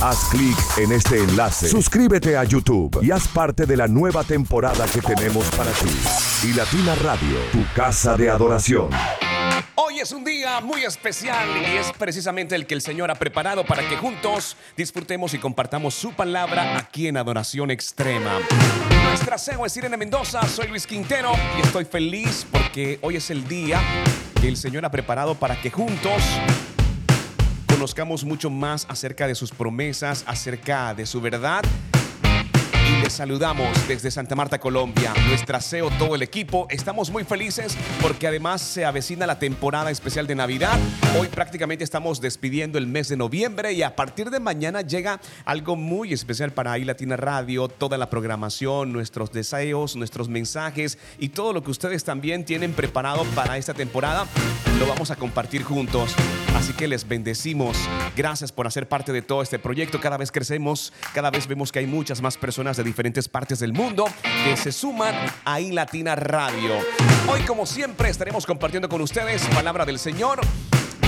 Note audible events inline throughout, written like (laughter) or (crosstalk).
Haz clic en este enlace, suscríbete a YouTube y haz parte de la nueva temporada que tenemos para ti. Y Latina Radio, tu casa de adoración. Hoy es un día muy especial y es precisamente el que el Señor ha preparado para que juntos disfrutemos y compartamos su palabra aquí en Adoración Extrema. Nuestra CEO es Irene Mendoza, soy Luis Quintero y estoy feliz porque hoy es el día que el Señor ha preparado para que juntos conozcamos mucho más acerca de sus promesas, acerca de su verdad. Les saludamos desde Santa Marta, Colombia, nuestra CEO, todo el equipo. Estamos muy felices porque además se avecina la temporada especial de Navidad. Hoy prácticamente estamos despidiendo el mes de noviembre y a partir de mañana llega algo muy especial para iLatina Radio, toda la programación, nuestros deseos, nuestros mensajes y todo lo que ustedes también tienen preparado para esta temporada. Lo vamos a compartir juntos. Así que les bendecimos. Gracias por hacer parte de todo este proyecto. Cada vez crecemos, cada vez vemos que hay muchas más personas de diferentes partes del mundo que se suman a iLatina Radio. Hoy, como siempre, estaremos compartiendo con ustedes palabra del Señor.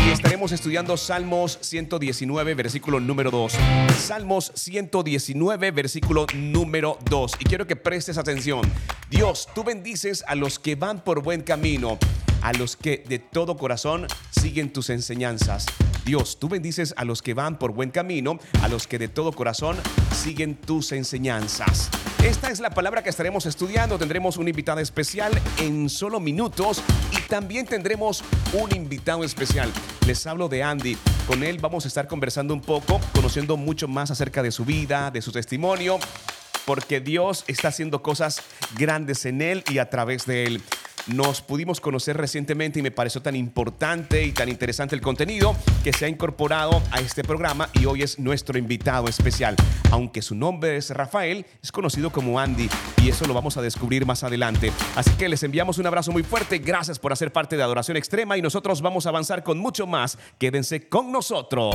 Y estaremos estudiando Salmos 119, versículo número 2. Salmos 119, versículo número 2. Y quiero que prestes atención. Dios, tú bendices a los que van por buen camino a los que de todo corazón siguen tus enseñanzas. Dios, tú bendices a los que van por buen camino, a los que de todo corazón siguen tus enseñanzas. Esta es la palabra que estaremos estudiando. Tendremos una invitada especial en solo minutos y también tendremos un invitado especial. Les hablo de Andy. Con él vamos a estar conversando un poco, conociendo mucho más acerca de su vida, de su testimonio, porque Dios está haciendo cosas grandes en él y a través de él. Nos pudimos conocer recientemente y me pareció tan importante y tan interesante el contenido que se ha incorporado a este programa y hoy es nuestro invitado especial. Aunque su nombre es Rafael, es conocido como Andy y eso lo vamos a descubrir más adelante. Así que les enviamos un abrazo muy fuerte. Gracias por hacer parte de Adoración Extrema y nosotros vamos a avanzar con mucho más. Quédense con nosotros.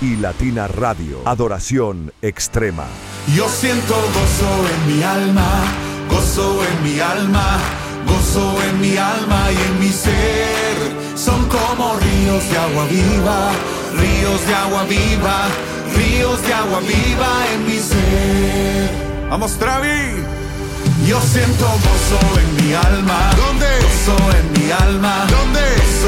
y Latina Radio. Adoración extrema. Yo siento gozo en mi alma, gozo en mi alma, gozo en mi alma y en mi ser. Son como ríos de agua viva, ríos de agua viva, ríos de agua viva en mi ser. Vamos, Travi. Yo siento gozo en mi alma. ¿Dónde? Gozo en mi alma. ¿Dónde? Gozo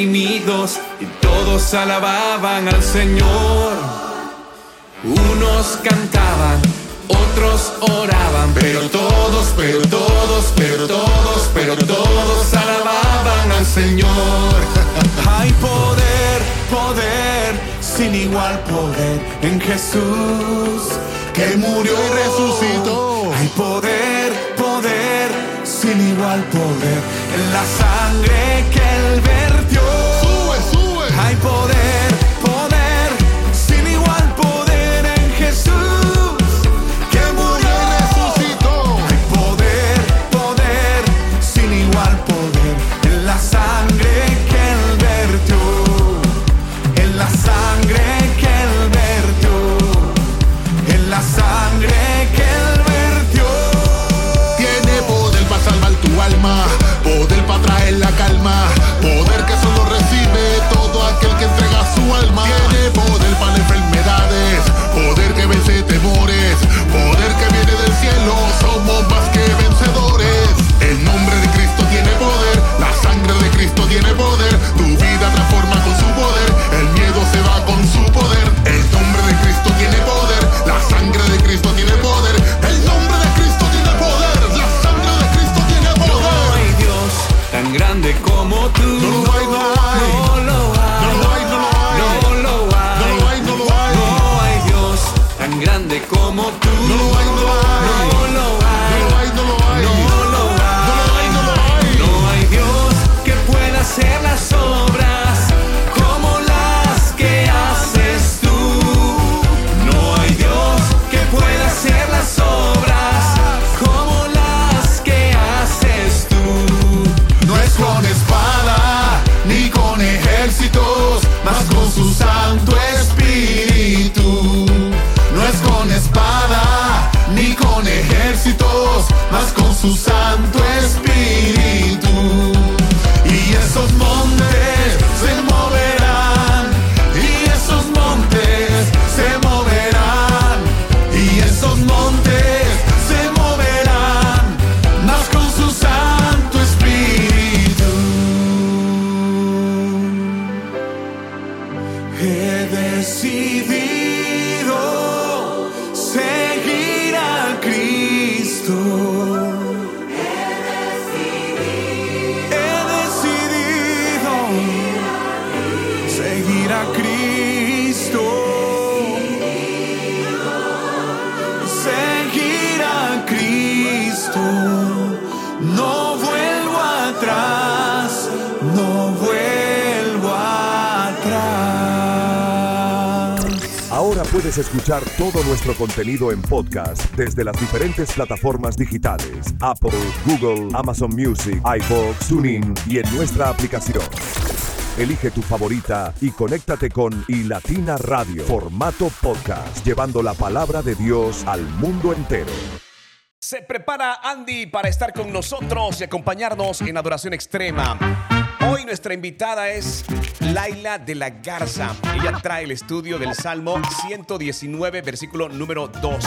y todos alababan al Señor. Unos cantaban, otros oraban, pero todos, pero todos, pero todos, pero todos alababan al Señor. (laughs) Hay poder, poder, sin igual poder en Jesús que murió Y resucitó. Hay poder, sin igual poder en la sangre que él vertió. He puedes escuchar todo nuestro contenido en podcast desde las diferentes plataformas digitales: Apple, Google, Amazon Music, iVoox, TuneIn y en nuestra aplicación. Elige tu favorita y conéctate con iLatina Radio, formato podcast, llevando la palabra de Dios al mundo entero. Se prepara Andy para estar con nosotros y acompañarnos en Adoración Extrema. Hoy nuestra invitada es Laila de la Garza. Ella trae el estudio del Salmo 119, versículo número 2.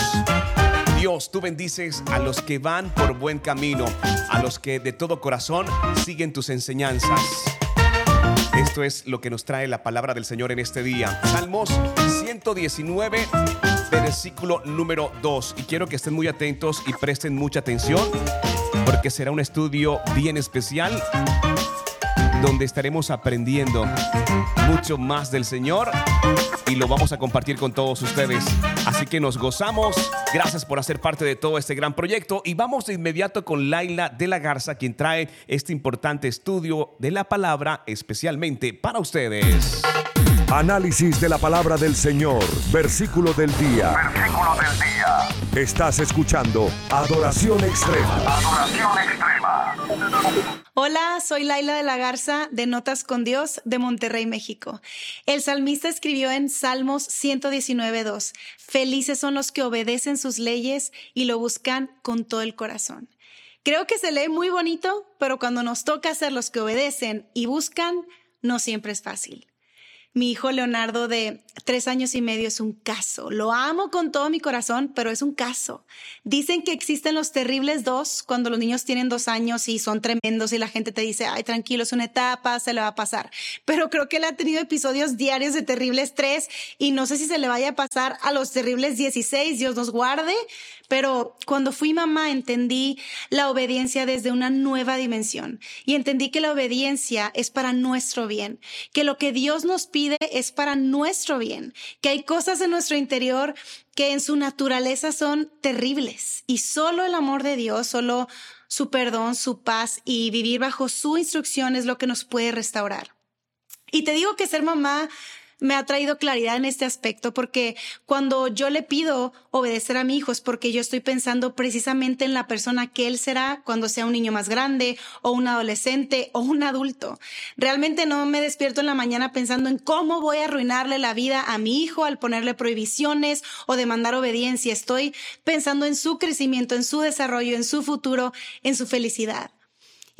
Dios, tú bendices a los que van por buen camino, a los que de todo corazón siguen tus enseñanzas. Esto es lo que nos trae la palabra del Señor en este día. Salmos 119, versículo número 2. Y quiero que estén muy atentos y presten mucha atención porque será un estudio bien especial donde estaremos aprendiendo mucho más del Señor y lo vamos a compartir con todos ustedes. Así que nos gozamos. Gracias por hacer parte de todo este gran proyecto y vamos de inmediato con Laila de la Garza, quien trae este importante estudio de la palabra especialmente para ustedes. Análisis de la palabra del Señor, versículo del día. Versículo del día. Estás escuchando Adoración Extrema. Adoración extrema. Hola, soy Laila de la Garza de Notas con Dios de Monterrey, México. El salmista escribió en Salmos 119.2, Felices son los que obedecen sus leyes y lo buscan con todo el corazón. Creo que se lee muy bonito, pero cuando nos toca ser los que obedecen y buscan, no siempre es fácil. Mi hijo Leonardo de tres años y medio es un caso. Lo amo con todo mi corazón, pero es un caso. Dicen que existen los terribles dos cuando los niños tienen dos años y son tremendos y la gente te dice, ay, tranquilo, es una etapa, se le va a pasar. Pero creo que él ha tenido episodios diarios de terribles tres y no sé si se le vaya a pasar a los terribles 16, Dios nos guarde. Pero cuando fui mamá entendí la obediencia desde una nueva dimensión y entendí que la obediencia es para nuestro bien, que lo que Dios nos pide es para nuestro bien, que hay cosas en nuestro interior que en su naturaleza son terribles y solo el amor de Dios, solo su perdón, su paz y vivir bajo su instrucción es lo que nos puede restaurar. Y te digo que ser mamá me ha traído claridad en este aspecto porque cuando yo le pido obedecer a mi hijo es porque yo estoy pensando precisamente en la persona que él será cuando sea un niño más grande o un adolescente o un adulto. Realmente no me despierto en la mañana pensando en cómo voy a arruinarle la vida a mi hijo al ponerle prohibiciones o demandar obediencia. Estoy pensando en su crecimiento, en su desarrollo, en su futuro, en su felicidad.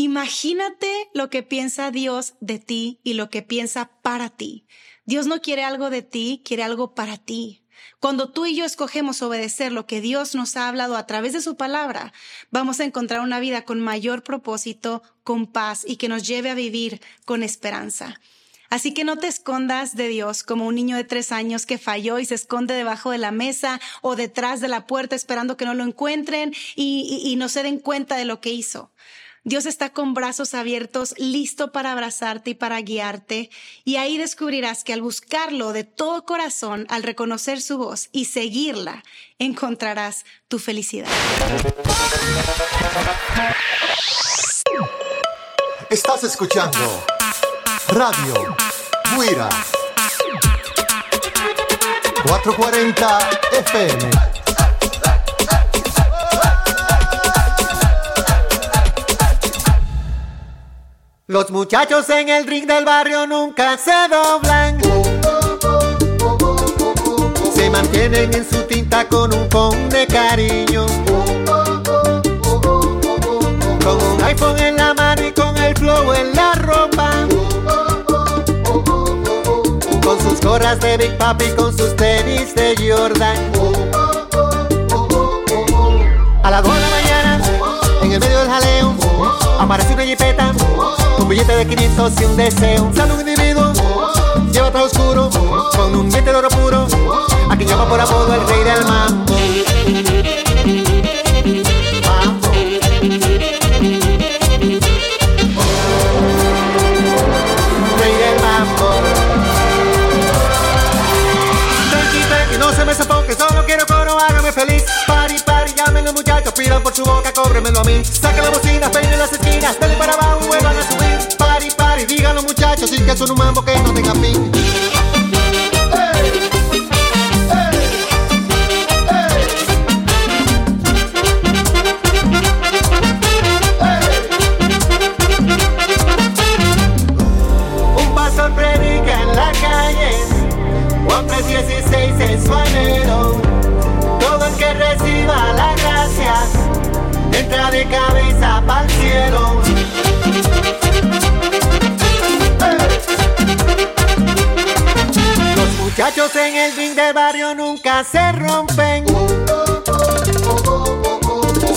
Imagínate lo que piensa Dios de ti y lo que piensa para ti. Dios no quiere algo de ti, quiere algo para ti. Cuando tú y yo escogemos obedecer lo que Dios nos ha hablado a través de su palabra, vamos a encontrar una vida con mayor propósito, con paz y que nos lleve a vivir con esperanza. Así que no te escondas de Dios como un niño de tres años que falló y se esconde debajo de la mesa o detrás de la puerta esperando que no lo encuentren y, no se den cuenta de lo que hizo. Dios está con brazos abiertos, listo para abrazarte y para guiarte, y ahí descubrirás que al buscarlo de todo corazón, al reconocer su voz y seguirla, encontrarás tu felicidad. Estás escuchando Radio Guira 440 FM. Los muchachos en el ring del barrio nunca se doblan. Se mantienen en su tinta con un con de cariño. Con un iPhone en la mano y con el flow en la ropa. Con sus gorras de Big Papi, con sus tenis de Jordan. A las 2 de la mañana, en el medio del jaleo, aparece una jipeta un billete de 500 y un deseo. Sale un individuo, lleva todo oscuro, con un billete de oro puro, a quien llama por apodo el rey del tranqui, no se me solo quiero coro, feliz. Pari, llamen los muchachos, pidan por su boca, cóbremelo a mí. Saca la bocina, peine las esquinas, dale para abajo, vuelvan a subir. Pari, pari, digan los muchachos, sí que son un mambo que no tenga fin. Juan 3:16 es su anhelo. Todo el que reciba la de cabeza para el cielo. Los muchachos en el ring de barrio nunca se rompen.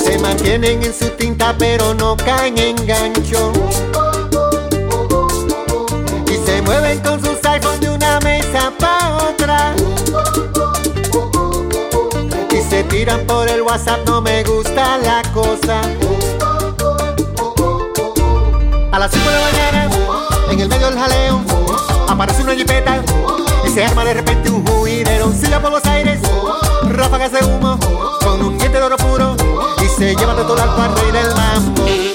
Se mantienen en su tinta pero no caen en gancho. Y se mueven con WhatsApp, no me gusta la cosa. A las 5 de la mañana, en el medio del jaleo, aparece una jipeta y se arma de repente un juidero. Silla por los aires, ráfagas de humo, con un diente de oro puro y se lleva de todo al rey del. Mambo.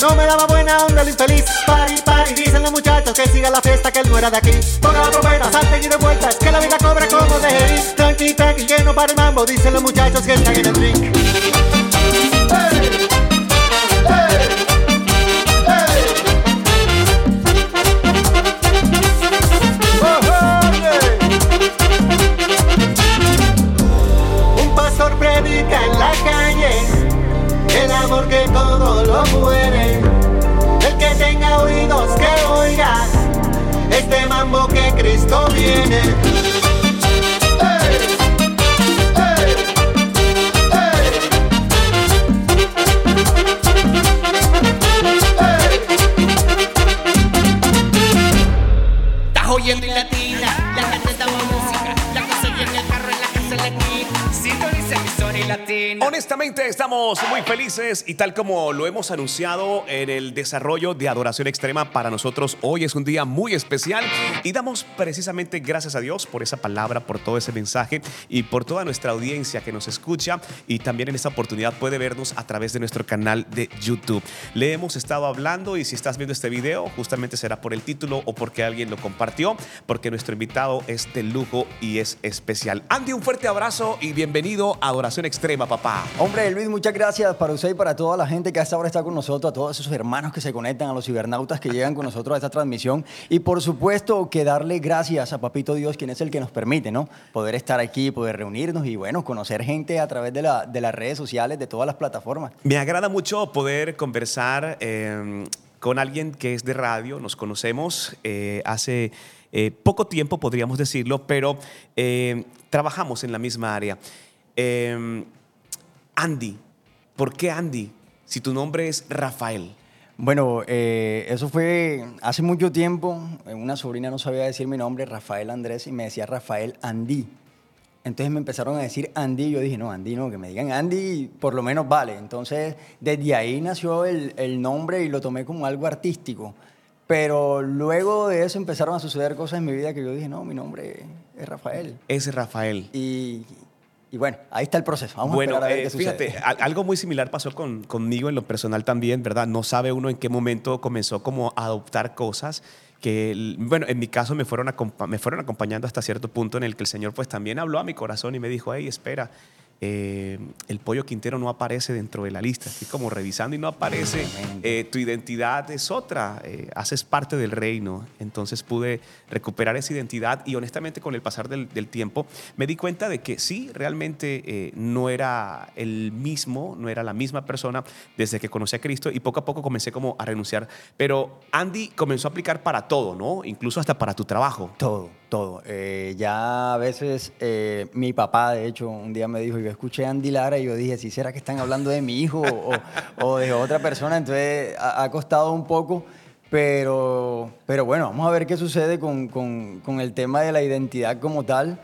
No me daba buena onda el infeliz. Pari, pari, dicen los muchachos que siga la fiesta, que él no era de aquí. Ponga la trompeta, salten y de vueltas, que la vida cobra como de ir. Tranqui, tranqui, que no para el mambo, dicen los muchachos que están en el amor que todo lo muere. Cristo viene. Estamos muy felices y tal como lo hemos anunciado en el desarrollo de Adoración Extrema para nosotros hoy es un día muy especial y damos precisamente gracias a Dios por esa palabra, por todo ese mensaje y por toda nuestra audiencia que nos escucha y también en esta oportunidad puede vernos a través de nuestro canal de YouTube. Le hemos estado hablando y si estás viendo este video justamente será por el título o porque alguien lo compartió porque nuestro invitado es de lujo y es especial. Andy, un fuerte abrazo y bienvenido a Adoración Extrema, papá. Hombre, Luis, muchas gracias para usted y para toda la gente que hasta ahora está con nosotros, a todos esos hermanos que se conectan, a los cibernautas que llegan con nosotros a esta transmisión. Y por supuesto que darle gracias a Papito Dios, quien es el que nos permite, ¿no? Poder estar aquí, poder reunirnos y, bueno, conocer gente a través de, la- de las redes sociales, de todas las plataformas. Me agrada mucho poder conversar eh, con alguien que es de radio. Nos conocemos eh, hace eh, poco tiempo, podríamos decirlo, pero eh, trabajamos en la misma área. Eh, Andy, ¿por qué Andy? Si tu nombre es Rafael. Bueno, eh, eso fue hace mucho tiempo. eh, Una sobrina no sabía decir mi nombre, Rafael Andrés, y me decía Rafael Andy. Entonces me empezaron a decir Andy y yo dije, no, Andy no, que me digan Andy por lo menos vale. Entonces desde ahí nació el, el nombre y lo tomé como algo artístico. Pero luego de eso empezaron a suceder cosas en mi vida que yo dije, no, mi nombre es Rafael. Es Rafael. Y, y bueno, ahí está el proceso. Vamos bueno, a esperar a ver eh, qué fíjate, al- algo muy similar pasó con, conmigo en lo personal también, ¿verdad? No sabe uno en qué momento comenzó como a adoptar cosas que, bueno, en mi caso me fueron, me fueron acompañando hasta cierto punto en el que el Señor pues también habló a mi corazón y me dijo, hey, espera, eh, el pollo Quintero no aparece dentro de la lista. Estoy como revisando y no aparece. Eh, tu identidad es otra, eh, haces parte del reino. Entonces pude recuperar esa identidad y honestamente con el pasar del, del tiempo me di cuenta de que sí, realmente eh, no era el mismo, no era la misma persona desde que conocí a Cristo y poco a poco comencé como a renunciar. Pero Andy comenzó a aplicar para todo, ¿no? Incluso hasta para tu trabajo. Todo, todo. Eh, ya a veces eh, mi papá, de hecho, un día me dijo, yo escuché a Andy Lara y yo dije, ¿sí será que están hablando de mi hijo o, o de otra persona? Entonces ha, ha costado un poco, pero, pero bueno, vamos a ver qué sucede con, con- con el tema de la identidad como tal.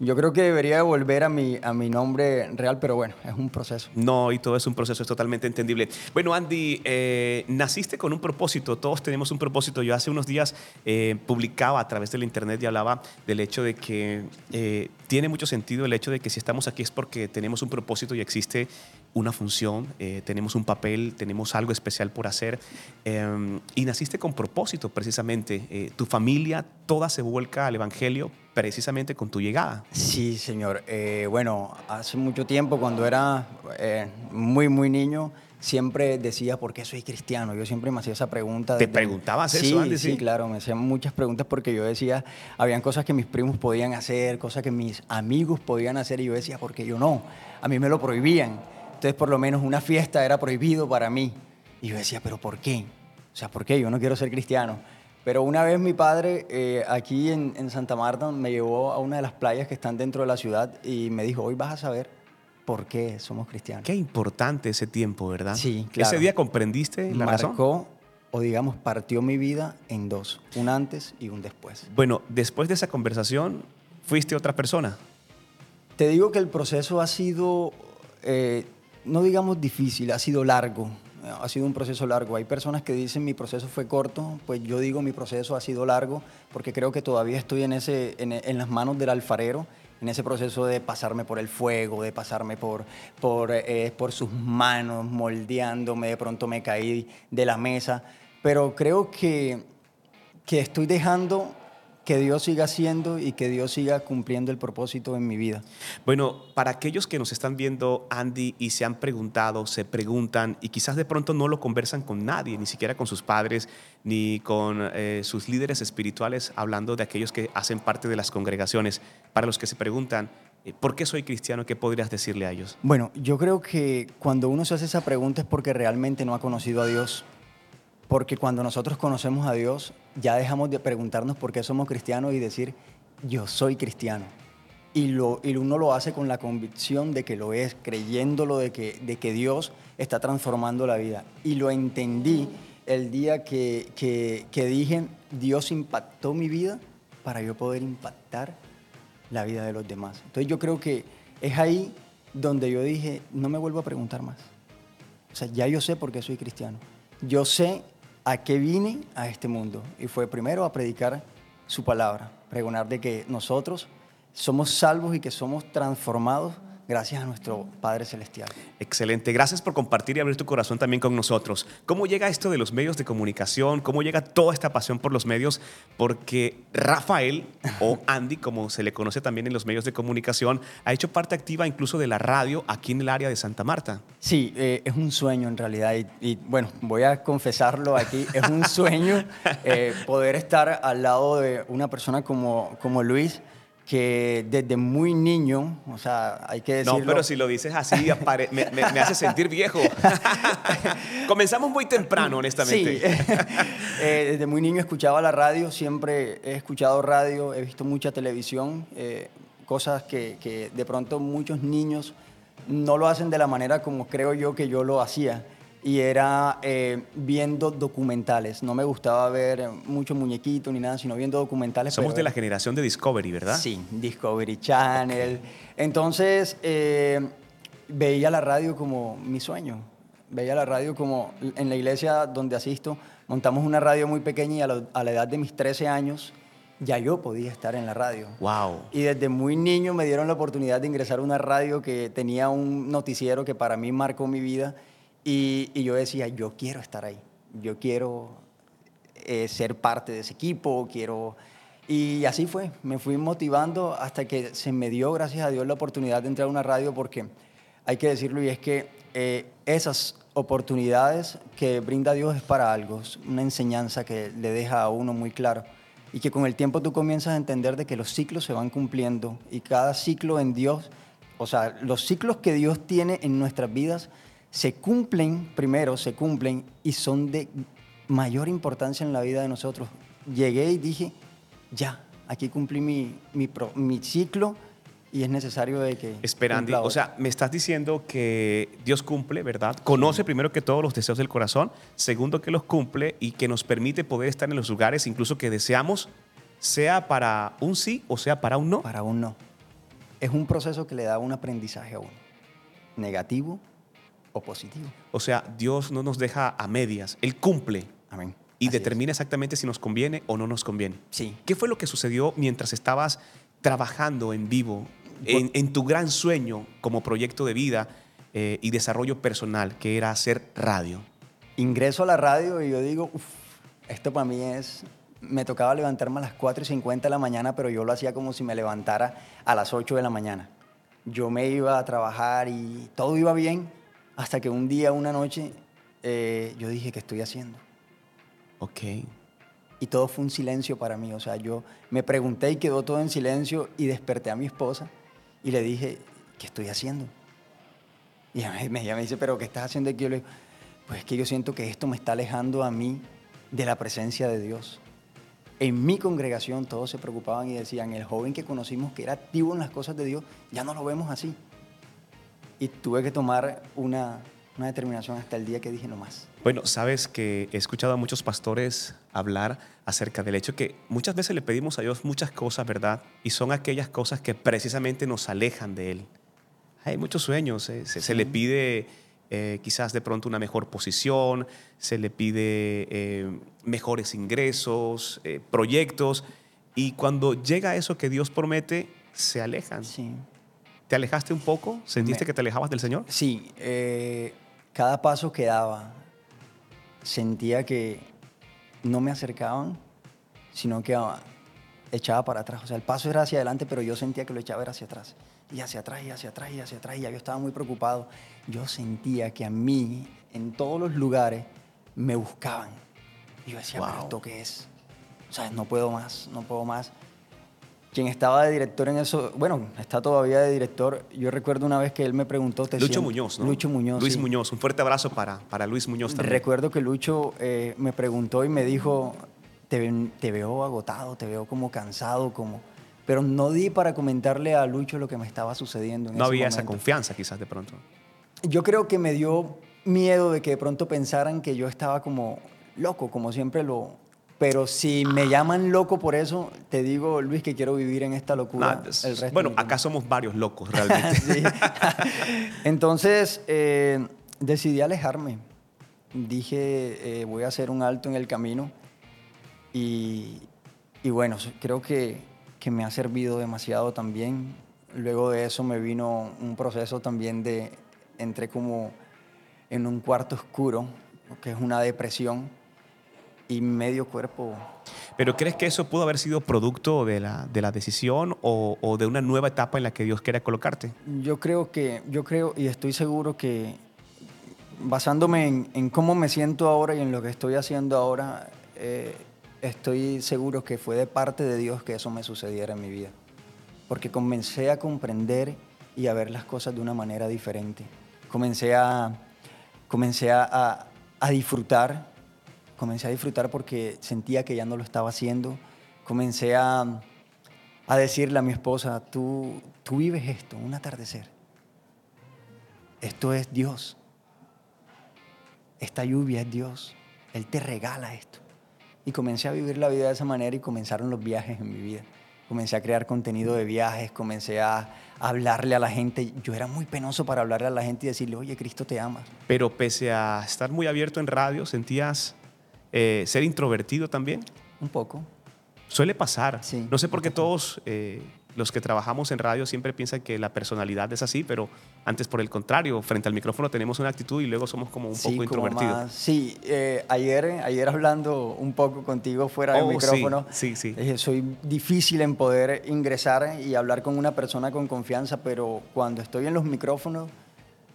Yo creo que debería volver a mi, a mi nombre real, pero bueno, es un proceso. No, y todo es un proceso, es totalmente entendible. Bueno, Andy, eh, naciste con un propósito, todos tenemos un propósito. Yo hace unos días eh, publicaba a través del internet y hablaba del hecho de que eh, tiene mucho sentido el hecho de que si estamos aquí es porque tenemos un propósito y existe una función, eh, tenemos un papel, tenemos algo especial por hacer. eh, y naciste con propósito precisamente. Eh, tu familia toda se vuelca al Evangelio precisamente con tu llegada. Sí, señor. Bueno, hace mucho tiempo, cuando era muy, muy niño, siempre decía, ¿por qué soy cristiano? Yo siempre me hacía esa pregunta. ¿Te desde- preguntabas sí, eso, Andy? Sí, Sí. claro, me hacían muchas preguntas porque yo decía, habían cosas que mis primos podían hacer, cosas que mis amigos podían hacer, y yo decía, ¿por qué yo no? A mí me lo prohibían. Entonces, por lo menos una fiesta era prohibido para mí. Y yo decía, ¿pero por qué? O sea, ¿por qué? Yo no quiero ser cristiano. Pero una vez mi padre eh, aquí en, en Santa Marta me llevó a una de las playas que están dentro de la ciudad y me dijo, hoy vas a saber por qué somos cristianos. Qué importante ese tiempo, ¿verdad? Sí, claro. Ese día comprendiste la razón. Marcó, o digamos, partió mi vida en dos, un antes y un después. Bueno, después de esa conversación, fuiste otra persona. Te digo que el proceso ha sido, eh, no digamos difícil, ha sido largo. Ha sido un proceso largo. Hay personas que dicen mi proceso fue corto, pues yo digo mi proceso ha sido largo porque creo que todavía estoy en, ese, en, en las manos del alfarero, en ese proceso de pasarme por el fuego, de pasarme por, por, eh, por sus manos, moldeándome, de pronto me caí de la mesa. Pero creo que, que estoy dejando que Dios siga haciendo y que Dios siga cumpliendo el propósito en mi vida. Bueno, para aquellos que nos están viendo, Andy, y se han preguntado, se preguntan, y quizás de pronto no lo conversan con nadie, ni siquiera con sus padres, ni con eh, sus líderes espirituales, hablando de aquellos que hacen parte de las congregaciones, para los que se preguntan, eh, ¿por qué soy cristiano? ¿Qué podrías decirle a ellos? Bueno, yo creo que cuando uno se hace esa pregunta es porque realmente no ha conocido a Dios. Porque cuando nosotros conocemos a Dios, ya dejamos de preguntarnos por qué somos cristianos y decir, yo soy cristiano. Y, lo, y uno lo hace con la convicción de que lo es, creyéndolo de que, de que Dios está transformando la vida. Y lo entendí el día que, que, que dije, Dios impactó mi vida para yo poder impactar la vida de los demás. Entonces yo creo que es ahí donde yo dije, no me vuelvo a preguntar más. O sea, ya yo sé por qué soy cristiano. Yo sé a qué vine a este mundo. Y fue primero a predicar su palabra, pregonar de que nosotros somos salvos y que somos transformados gracias a nuestro Padre Celestial. Excelente. Gracias por compartir y abrir tu corazón también con nosotros. ¿Cómo llega esto de los medios de comunicación? ¿Cómo llega toda esta pasión por los medios? Porque Rafael, o (laughs) Andy, como se le conoce también en los medios de comunicación, ha hecho parte activa incluso de la radio aquí en el área de Santa Marta. Sí, eh, es un sueño en realidad. Y, y, bueno, voy a confesarlo aquí. Es un sueño eh, poder estar al lado de una persona como, como Luis que desde muy niño, o sea, hay que decirlo... No, pero si lo dices así, (laughs) apare- me, me- me hace sentir viejo. (laughs) Comenzamos muy temprano, honestamente. Sí. (laughs) Eh, desde muy niño escuchaba la radio, siempre he escuchado radio, he visto mucha televisión, eh, cosas que, que de pronto muchos niños no lo hacen de la manera como creo yo que yo lo hacía. Y era eh, viendo documentales. No me gustaba ver mucho muñequito ni nada, sino viendo documentales. Somos de la generación de Discovery, ¿verdad? Sí, Discovery Channel. Entonces, eh, veía la radio como mi sueño. Veía la radio como en la iglesia donde asisto, montamos una radio muy pequeña y a la, a la edad de mis 13 años ya yo podía estar en la radio. Wow. Y desde muy niño me dieron la oportunidad de ingresar a una radio que tenía un noticiero que para mí marcó mi vida. Y, y yo decía, yo quiero estar ahí. Yo quiero eh, ser parte de ese equipo, quiero... Y así fue, me fui motivando hasta que se me dio, gracias a Dios, la oportunidad de entrar a una radio porque hay que decirlo y es que eh, esas oportunidades que brinda Dios es para algo, es una enseñanza que le deja a uno muy claro. Y que con el tiempo tú comienzas a entender de que los ciclos se van cumpliendo y cada ciclo en Dios, o sea, los ciclos que Dios tiene en nuestras vidas se cumplen, primero se cumplen y son de mayor importancia en la vida de nosotros. Llegué y dije, ya, aquí cumplí mi, mi, pro- mi ciclo y es necesario de que... Espera, Andy, cumpla o sea, me estás diciendo que Dios cumple, ¿verdad? Conoce primero que todos los deseos del corazón, segundo que los cumple y que nos permite poder estar en los lugares incluso que deseamos, sea para un sí o sea para un no. Para un no. Es un proceso que le da un aprendizaje a uno, negativo o positivo. O sea, Dios no nos deja a medias, Él cumple Amén. y Así es. determina exactamente si nos conviene o no nos conviene. Sí. ¿Qué fue lo que sucedió mientras estabas trabajando en vivo, en, en tu gran sueño como proyecto de vida eh, y desarrollo personal, que era hacer radio? ingreso a la radio y yo digo, "Uf, esto para mí es... Me tocaba levantarme a las 4 y 50 de la mañana, pero yo lo hacía como si me levantara a las 8 de la mañana. Yo me iba a trabajar y todo iba bien, hasta que un día, una noche, eh, yo dije, ¿qué estoy haciendo? Ok. Y todo fue un silencio para mí. O sea, yo me pregunté y quedó todo en silencio y desperté a mi esposa y le dije, ¿qué estoy haciendo? Y ella me, ella me dice, ¿pero qué estás haciendo aquí? Yo le digo, pues es que yo siento que esto me está alejando a mí de la presencia de Dios. En mi congregación todos se preocupaban y decían, el joven que conocimos que era activo en las cosas de Dios, ya no lo vemos así. Y tuve que tomar una, una determinación hasta el día que dije no más. Bueno, sabes que he escuchado a muchos pastores hablar acerca del hecho que muchas veces le pedimos a Dios muchas cosas, ¿verdad? Y son aquellas cosas que precisamente nos alejan de Él. Hay muchos sueños, ¿eh? se, se le pide eh, quizás de pronto una mejor posición, se le pide eh, mejores ingresos, proyectos, y cuando llega eso que Dios promete, se alejan. Sí. ¿Te alejaste un poco? ¿Sentiste Me- que te alejabas del Señor? Sí, eh, cada paso que daba sentía que no me acercaban, sino que ah, echaba para atrás. O sea, el paso era hacia adelante, pero yo sentía que lo echaba era hacia atrás. Y hacia atrás, y hacia atrás, y hacia atrás. Y ya yo estaba muy preocupado. Yo sentía que a mí, en todos los lugares, me buscaban. Y yo decía, ¿pero esto qué es? O sea, no puedo más, no puedo más. Quien estaba de director en eso, bueno, está todavía de director. Yo recuerdo una vez que él me preguntó... ¿te Lucho Muñoz, ¿no? Lucho Muñoz. Luis sí. Muñoz. Un fuerte abrazo para, para Luis Muñoz también. Recuerdo que Lucho eh, me preguntó y me dijo, te, te veo agotado, te veo como cansado, como... Pero no di para comentarle a Lucho lo que me estaba sucediendo. En No ese había esa confianza quizás de pronto. Yo creo que me dio miedo de que de pronto pensaran que yo estaba como loco, como siempre lo... Pero si me llaman loco por eso, te digo, Luis, que quiero vivir en esta locura Nah, es- el resto bueno, acá somos varios locos (laughs) realmente. (laughs) Entonces eh, decidí alejarme. Dije, eh, voy a hacer un alto en el camino. Y, y bueno, creo que, que me ha servido demasiado también. Luego de eso me vino un proceso también de, entré como en un cuarto oscuro, que es una depresión, y medio cuerpo. ¿Pero crees que eso pudo haber sido producto de la, de la decisión o, o de una nueva etapa en la que Dios quiere colocarte? Yo creo que, yo creo y estoy seguro que basándome en, en cómo me siento ahora y en lo que estoy haciendo ahora, eh, estoy seguro que fue de parte de Dios que eso me sucediera en mi vida. Porque comencé a comprender y a ver las cosas de una manera diferente. Comencé a, comencé a, a- a disfrutar, comencé a disfrutar porque sentía que ya no lo estaba haciendo. Comencé a, a decirle a mi esposa, tú, tú vives esto, un atardecer. Esto es Dios. Esta lluvia es Dios. Él te regala esto. Y comencé a vivir la vida de esa manera y comenzaron los viajes en mi vida. Comencé a crear contenido de viajes, comencé a hablarle a la gente. Yo era muy penoso para hablarle a la gente y decirle, oye, Cristo te ama. Pero pese a estar muy abierto en radio, ¿sentías eh, ser introvertido también? Un poco. Suele pasar. Sí, no sé por qué todos eh, los que trabajamos en radio siempre piensan que la personalidad es así, pero antes por el contrario, frente al micrófono tenemos una actitud y luego somos como un Sí, poco introvertidos. más- sí, eh, ayer, ayer hablando un poco contigo fuera del Oh, sí, micrófono, sí, sí. dije, soy difícil en poder ingresar y hablar con una persona con confianza, pero cuando estoy en los micrófonos,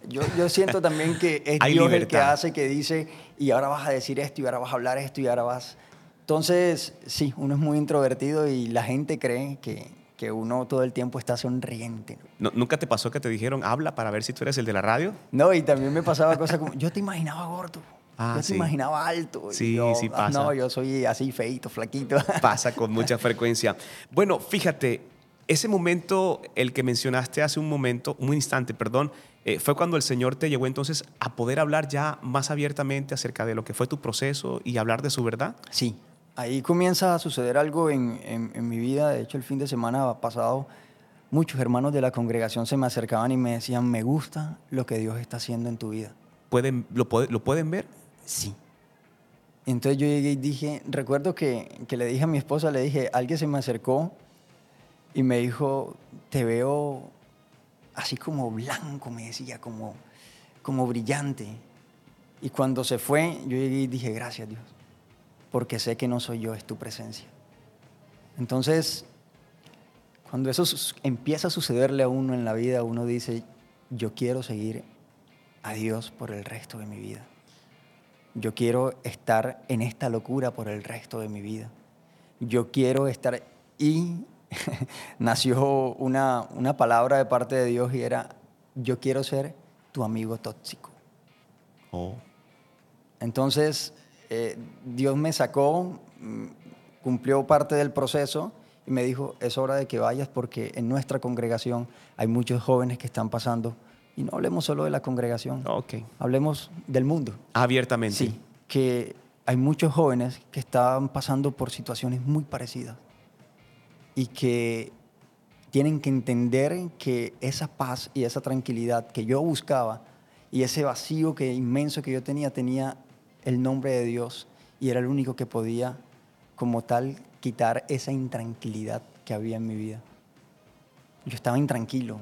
yo, yo siento también que (laughs) es Hay Dios el que libertad. hace, que dice, y ahora vas a decir esto, y ahora vas a hablar esto, y ahora vas... Entonces, sí, uno es muy introvertido y la gente cree que, que uno todo el tiempo está sonriente. ¿No- ¿Nunca te pasó que te dijeron, habla para ver si tú eres el de la radio? No, y también me pasaba cosas como, yo te imaginaba gordo. Ah, yo sí. te imaginaba alto. Sí, yo, sí "Ah, pasa. No, yo soy así feito, flaquito. (laughs) Pasa con mucha frecuencia. Bueno, fíjate, ese momento, el que mencionaste hace un momento, un instante, perdón, eh, fue cuando el Señor te llevó entonces a poder hablar ya más abiertamente acerca de lo que fue tu proceso y hablar de su verdad. Sí, ahí comienza a suceder algo en, en- en mi vida. De hecho, el fin de semana pasado, muchos hermanos de la congregación se me acercaban y me decían, me gusta lo que Dios está haciendo en tu vida. ¿Pueden, lo, ¿Lo pueden ver? Sí. Entonces yo llegué y dije, recuerdo que, que le dije a mi esposa, le dije, alguien se me acercó y me dijo, te veo así como blanco, me decía, como, como brillante. Y cuando se fue, yo llegué y dije, gracias Dios, porque sé que no soy yo, es tu presencia. Entonces, cuando eso empieza a sucederle a uno en la vida, uno dice, yo quiero seguir a Dios por el resto de mi vida. Yo quiero estar en esta locura por el resto de mi vida. Yo quiero estar... Y (laughs) nació una, una palabra de parte de Dios y era, yo quiero ser tu amigo tóxico. Oh. Entonces, eh, Dios me sacó, mm, cumplió parte del proceso y me dijo, es hora de que vayas porque en nuestra congregación hay muchos jóvenes que están pasando, y no hablemos solo de la congregación, Ok. hablemos del mundo. Abiertamente. Sí, que hay muchos jóvenes que están pasando por situaciones muy parecidas y que tienen que entender que esa paz y esa tranquilidad que yo buscaba y ese vacío que inmenso que yo tenía tenía el nombre de Dios y era el único que podía como tal quitar esa intranquilidad que había en mi vida. Yo estaba intranquilo.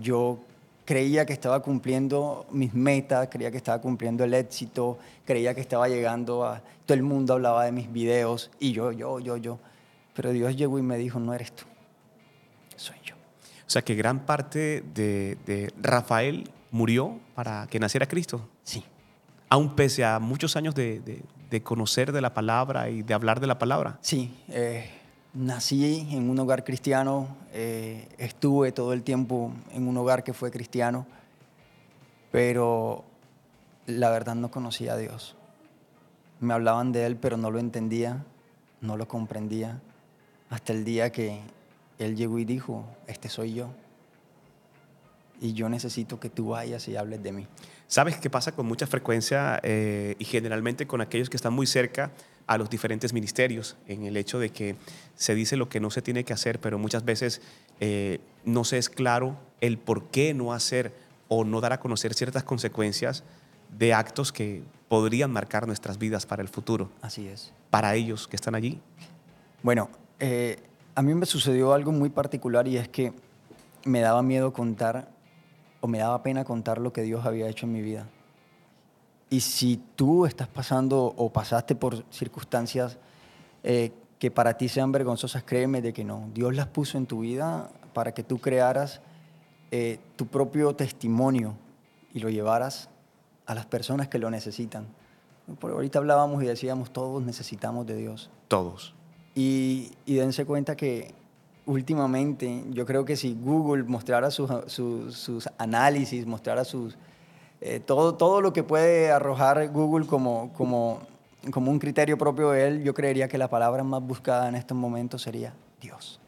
Yo creía que estaba cumpliendo mis metas, creía que estaba cumpliendo el éxito, creía que estaba llegando a... Todo el mundo hablaba de mis videos y yo, yo, yo, yo. Pero Dios llegó y me dijo, no eres tú, soy yo. O sea que gran parte de, de Rafael murió para que naciera Cristo. Sí. Aún pese a muchos años de, de- de conocer de la palabra y de hablar de la palabra. Sí, eh, nací en un hogar cristiano, eh, estuve todo el tiempo en un hogar que fue cristiano, pero la verdad no conocía a Dios. Me hablaban de Él, pero no lo entendía, no lo comprendía, hasta el día que Él llegó y dijo, este soy yo, y yo necesito que tú vayas y hables de mí. ¿Sabes qué pasa con mucha frecuencia eh, y generalmente con aquellos que están muy cerca a los diferentes ministerios? En el hecho de que se dice lo que no se tiene que hacer, pero muchas veces eh, no se es claro el por qué no hacer o no dar a conocer ciertas consecuencias de actos que podrían marcar nuestras vidas para el futuro, Así es. para ellos que están allí. Bueno, eh, a mí me sucedió algo muy particular y es que me daba miedo contar o me daba pena contar lo que Dios había hecho en mi vida. Y si tú estás pasando o pasaste por circunstancias eh, que para ti sean vergonzosas, créeme de que no. Dios las puso en tu vida para que tú crearas eh, tu propio testimonio y lo llevaras a las personas que lo necesitan. Por ahorita hablábamos y decíamos, todos necesitamos de Dios. Todos. Y, y dense cuenta que últimamente, yo creo que si Google mostrara sus, sus- sus análisis, mostrara sus, eh, todo, todo lo que puede arrojar Google como, como, como un criterio propio de él, yo creería que la palabra más buscada en estos momentos sería Dios.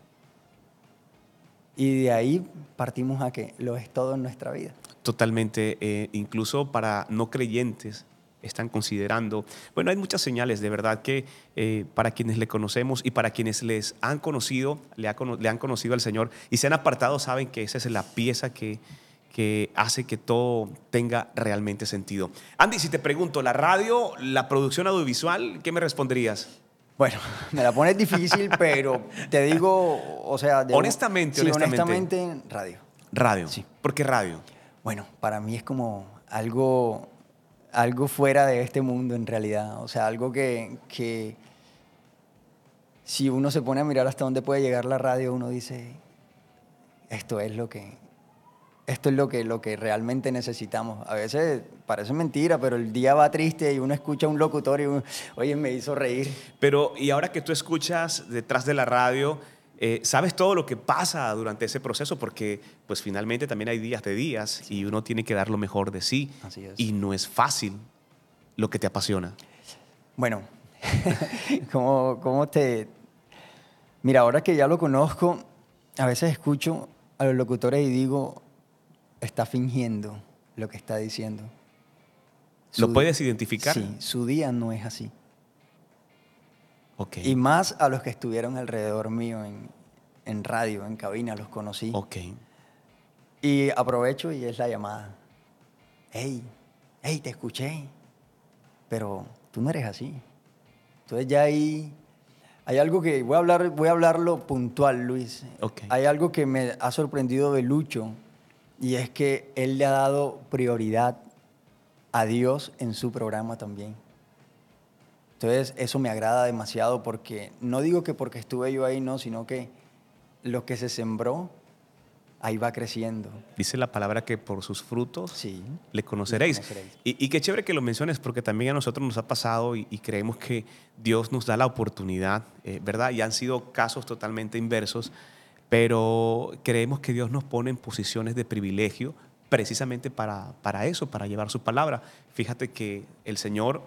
Y de ahí partimos a que lo es todo en nuestra vida. Totalmente, eh, incluso para no creyentes están considerando, bueno, hay muchas señales de verdad que eh, para quienes le conocemos y para quienes les han conocido, le, ha le han conocido al Señor y se han apartado, saben que esa es la pieza que, que hace que todo tenga realmente sentido. Andy, si te pregunto, ¿la radio, la producción audiovisual, qué me responderías? Bueno, (laughs) me la pones difícil, pero te digo, o sea... de- Honestamente, sí, honestamente. honestamente, radio. Radio. Sí. ¿Por qué radio? Bueno, para mí es como algo, algo fuera de este mundo en realidad. O sea, algo que, que si uno se pone a mirar hasta dónde puede llegar la radio, uno dice, esto es lo que, esto es lo que, lo que realmente necesitamos. A veces parece mentira, pero el día va triste y uno escucha a un locutor y oye, me hizo reír. Pero, y ahora que tú escuchas detrás de la radio, eh, ¿sabes todo lo que pasa durante ese proceso? Porque, pues finalmente también hay días de días y uno tiene que dar lo mejor de sí. Así es. Y no es fácil lo que te apasiona. Bueno, (laughs) ¿cómo, cómo te...? Mira, ahora que ya lo conozco, a veces escucho a los locutores y digo, está fingiendo lo que está diciendo. ¿Lo puedes identificar? Sí, su día no es así. Y más a los que estuvieron alrededor mío en, en radio, en cabina, los conocí. Ok. Y aprovecho y es la llamada. Hey, hey, te escuché. Pero tú no eres así. Entonces ya ahí hay algo que voy a hablar, voy a hablarlo puntual, Luis. Ok. Hay algo que me ha sorprendido de Lucho y es que él le ha dado prioridad a Dios en su programa también. Entonces eso me agrada demasiado porque no digo que porque estuve yo ahí, no, sino que lo que se sembró ahí va creciendo. Dice la palabra que por sus frutos Sí. le conoceréis. Le conoceréis. Y, y qué chévere que lo menciones porque también a nosotros nos ha pasado y, y creemos que Dios nos da la oportunidad, eh, ¿verdad? Y han sido casos totalmente inversos, pero creemos que Dios nos pone en posiciones de privilegio precisamente para, para eso, para llevar su palabra. Fíjate que el Señor,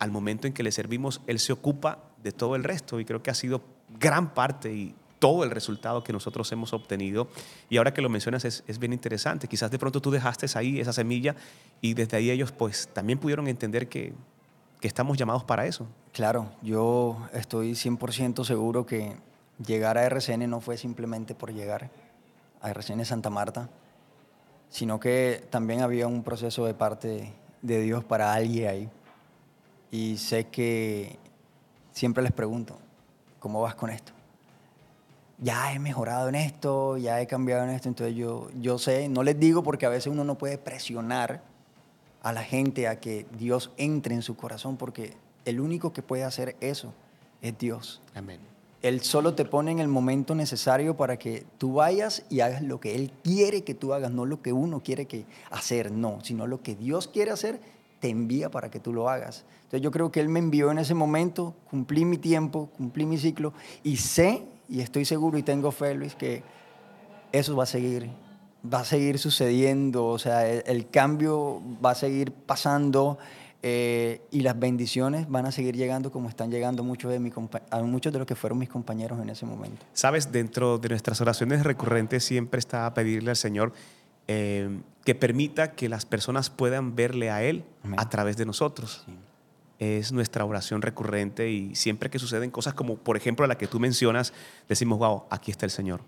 al momento en que le servimos, Él se ocupa de todo el resto y creo que ha sido gran parte y todo el resultado que nosotros hemos obtenido. Y ahora que lo mencionas es, es bien interesante. Quizás de pronto tú dejaste ahí esa semilla y desde ahí ellos pues también pudieron entender que, que estamos llamados para eso. Claro, yo estoy 100% seguro que llegar a RCN no fue simplemente por llegar a RCN Santa Marta, sino que también había un proceso de parte de Dios para alguien ahí. Y sé que siempre les pregunto, ¿cómo vas con esto? Ya he mejorado en esto, ya he cambiado en esto, entonces yo, yo sé, no les digo porque a veces uno no puede presionar a la gente a que Dios entre en su corazón, porque el único que puede hacer eso es Dios. Amén. Él solo te pone en el momento necesario para que tú vayas y hagas lo que Él quiere que tú hagas, no lo que uno quiere que hacer, no, sino lo que Dios quiere hacer, te envía para que tú lo hagas. Entonces yo creo que Él me envió en ese momento, cumplí mi tiempo, cumplí mi ciclo y sé y estoy seguro y tengo fe, Luis, que eso va a seguir, va a seguir sucediendo, o sea, el, el cambio va a seguir pasando eh, y las bendiciones van a seguir llegando como están llegando muchos de, mi a muchos de los que fueron mis compañeros en ese momento. Sabes, dentro de nuestras oraciones recurrentes siempre está pedirle al Señor eh, que permita que las personas puedan verle a Él Amén. a través de nosotros. Es nuestra oración recurrente y siempre que suceden cosas como, por ejemplo, la que tú mencionas, decimos, wow, aquí está el Señor.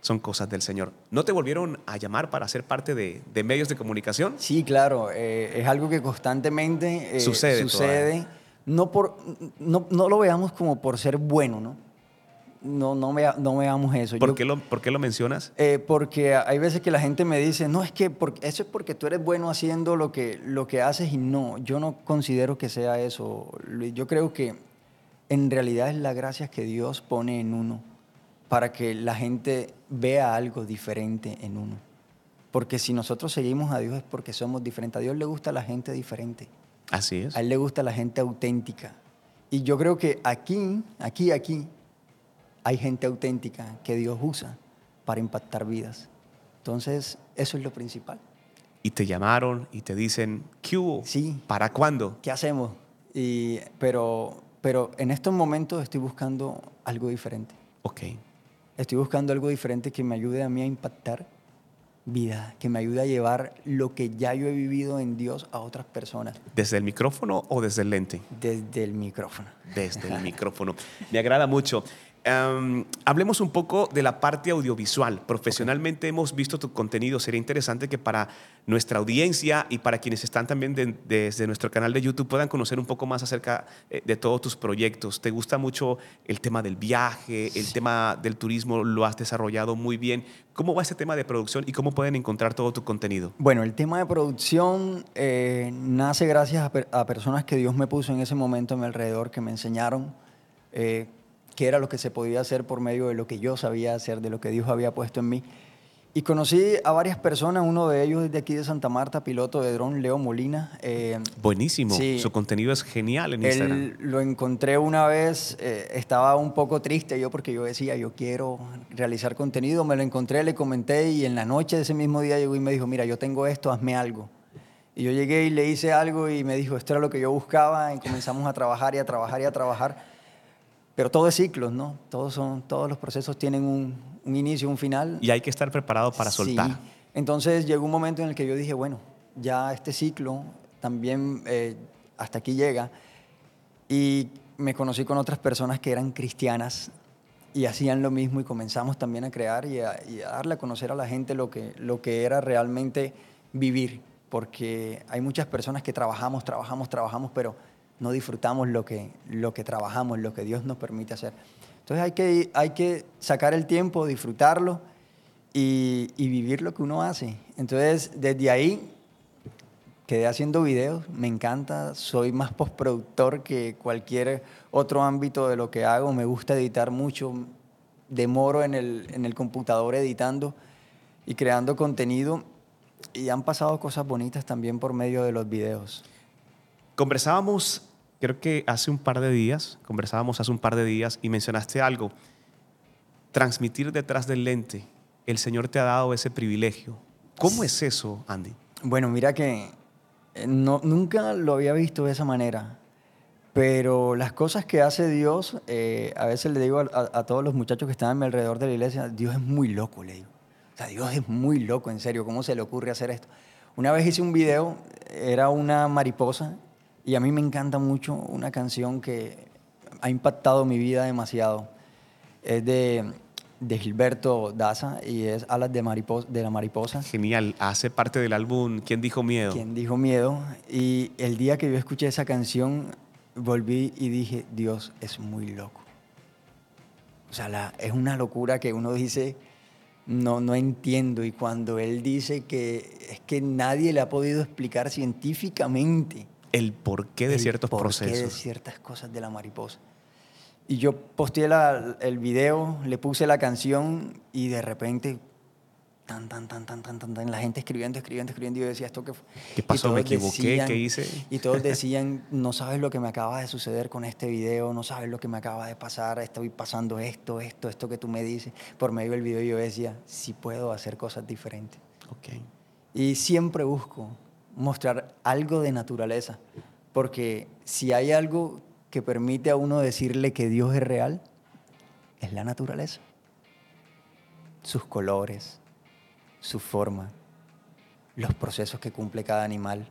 Son cosas del Señor. ¿No te volvieron a llamar para ser parte de, de medios de comunicación? Sí, claro, eh, es algo que constantemente eh, Sucede sucede. No, por, no, no lo veamos como por ser bueno, ¿no? No, no, vea- no veamos eso. ¿Por, Yo- qué lo, ¿Por qué lo mencionas? eh, porque hay veces que la gente me dice, no, es que por- eso es porque tú eres bueno haciendo lo que, lo que haces y no, yo no considero que sea eso. Yo creo que en realidad es la gracia que Dios pone en uno para que la gente vea algo diferente en uno. Porque si nosotros seguimos a Dios es porque somos diferentes. A Dios le gusta la gente diferente. Así es. A Él le gusta la gente auténtica. Y yo creo que aquí, aquí, aquí, hay gente auténtica que Dios usa para impactar vidas. Entonces, eso es lo principal. Y te llamaron y te dicen, ¿qué hubo? Sí. ¿Para cuándo? ¿Qué hacemos? Y, pero, pero en estos momentos estoy buscando algo diferente. Ok. Estoy buscando algo diferente que me ayude a mí a impactar vida, que me ayude a llevar lo que ya yo he vivido en Dios a otras personas ¿Desde el micrófono o desde el lente? desde el micrófono. Desde el (laughs) micrófono. Me agrada mucho. Em, hablemos un poco de la parte audiovisual. Profesionalmente hemos visto tu contenido. Sería interesante que para nuestra audiencia y para quienes están también de- desde nuestro canal de YouTube puedan conocer un poco más acerca eh, de todos tus proyectos. ¿Te gusta mucho el tema del viaje, el tema del turismo? Lo has desarrollado muy bien. ¿Cómo va ese tema de producción y cómo pueden encontrar todo tu contenido? Bueno, el tema de producción eh, nace gracias a, per- a personas que Dios me puso en ese momento a mi alrededor, que me enseñaron eh, qué era lo que se podía hacer por medio de lo que yo sabía hacer, de lo que Dios había puesto en mí. Y conocí a varias personas, uno de ellos es de aquí de Santa Marta, piloto de dron, Leo Molina. eh, Buenísimo. Sí. Su contenido es genial en Instagram. él lo encontré una vez, eh, estaba un poco triste yo porque yo decía, yo quiero realizar contenido, me lo encontré, le comenté y en la noche de ese mismo día llegó y me dijo, mira, yo tengo esto, hazme algo. Y yo llegué y le hice algo y me dijo, esto era lo que yo buscaba y comenzamos a trabajar y a trabajar y a trabajar. Pero todo es ciclos, ¿no? Todos, son, todos los procesos tienen un, un inicio, un final. Y hay que estar preparado para Sí. soltar. Entonces llegó un momento en el que yo dije, bueno, ya este ciclo también eh, hasta aquí llega. Y me conocí con otras personas que eran cristianas y hacían lo mismo y comenzamos también a crear y a, y a darle a conocer a la gente lo que, lo que era realmente vivir. Porque hay muchas personas que trabajamos, trabajamos, trabajamos, pero no disfrutamos lo que, lo que trabajamos, lo que Dios nos permite hacer. Entonces hay que, hay que sacar el tiempo, disfrutarlo y, vivir lo que uno hace. Entonces, desde ahí quedé haciendo videos, me encanta, soy más postproductor que cualquier otro ámbito de lo que hago, me gusta editar mucho, demoro en el, en el computador editando y creando contenido y han pasado cosas bonitas también por medio de los videos. Conversábamos, creo que hace un par de días, conversábamos hace un par de días y mencionaste algo. Transmitir detrás del lente. El Señor te ha dado ese privilegio. ¿Cómo es eso, Andy? Bueno, mira que eh, no, nunca lo había visto de esa manera, pero las cosas que hace Dios, eh, a veces le digo a, a- a todos los muchachos que están a mi alrededor de la iglesia, Dios es muy loco, le digo. O sea, Dios es muy loco, en serio, ¿cómo se le ocurre hacer esto? Una vez hice un video, era una mariposa, y a mí me encanta mucho una canción que ha impactado mi vida demasiado. Es de, de Gilberto Daza y es Alas de, mariposa, de la Mariposa. Genial. Hace parte del álbum ¿Quién dijo miedo? ¿Quién dijo miedo? Y el día que yo escuché esa canción, volví y dije, Dios es muy loco. O sea, la- es una locura que uno dice, no, no entiendo. Y cuando él dice que es que nadie le ha podido explicar científicamente El porqué de el ciertos porqué procesos. de ciertas cosas de la mariposa. Y yo posteé la- el video, le puse la canción y de repente, tan, tan, tan, tan, tan, tan, tan, la gente escribiendo, escribiendo, escribiendo. Y yo decía, ¿esto qué fue? ¿Qué pasó? ¿Me equivoqué? ¿Qué hice? Y todos (laughs) decían, no sabes lo que me acaba de suceder con este video, no sabes lo que me acaba de pasar, estoy pasando esto, esto, esto que tú me dices. Por medio del video yo decía, sí puedo hacer cosas diferentes. Ok. Y siempre busco mostrar algo de naturaleza, porque si hay algo que permite a uno decirle que Dios es real, es la naturaleza. Sus colores, su forma, los procesos que cumple cada animal,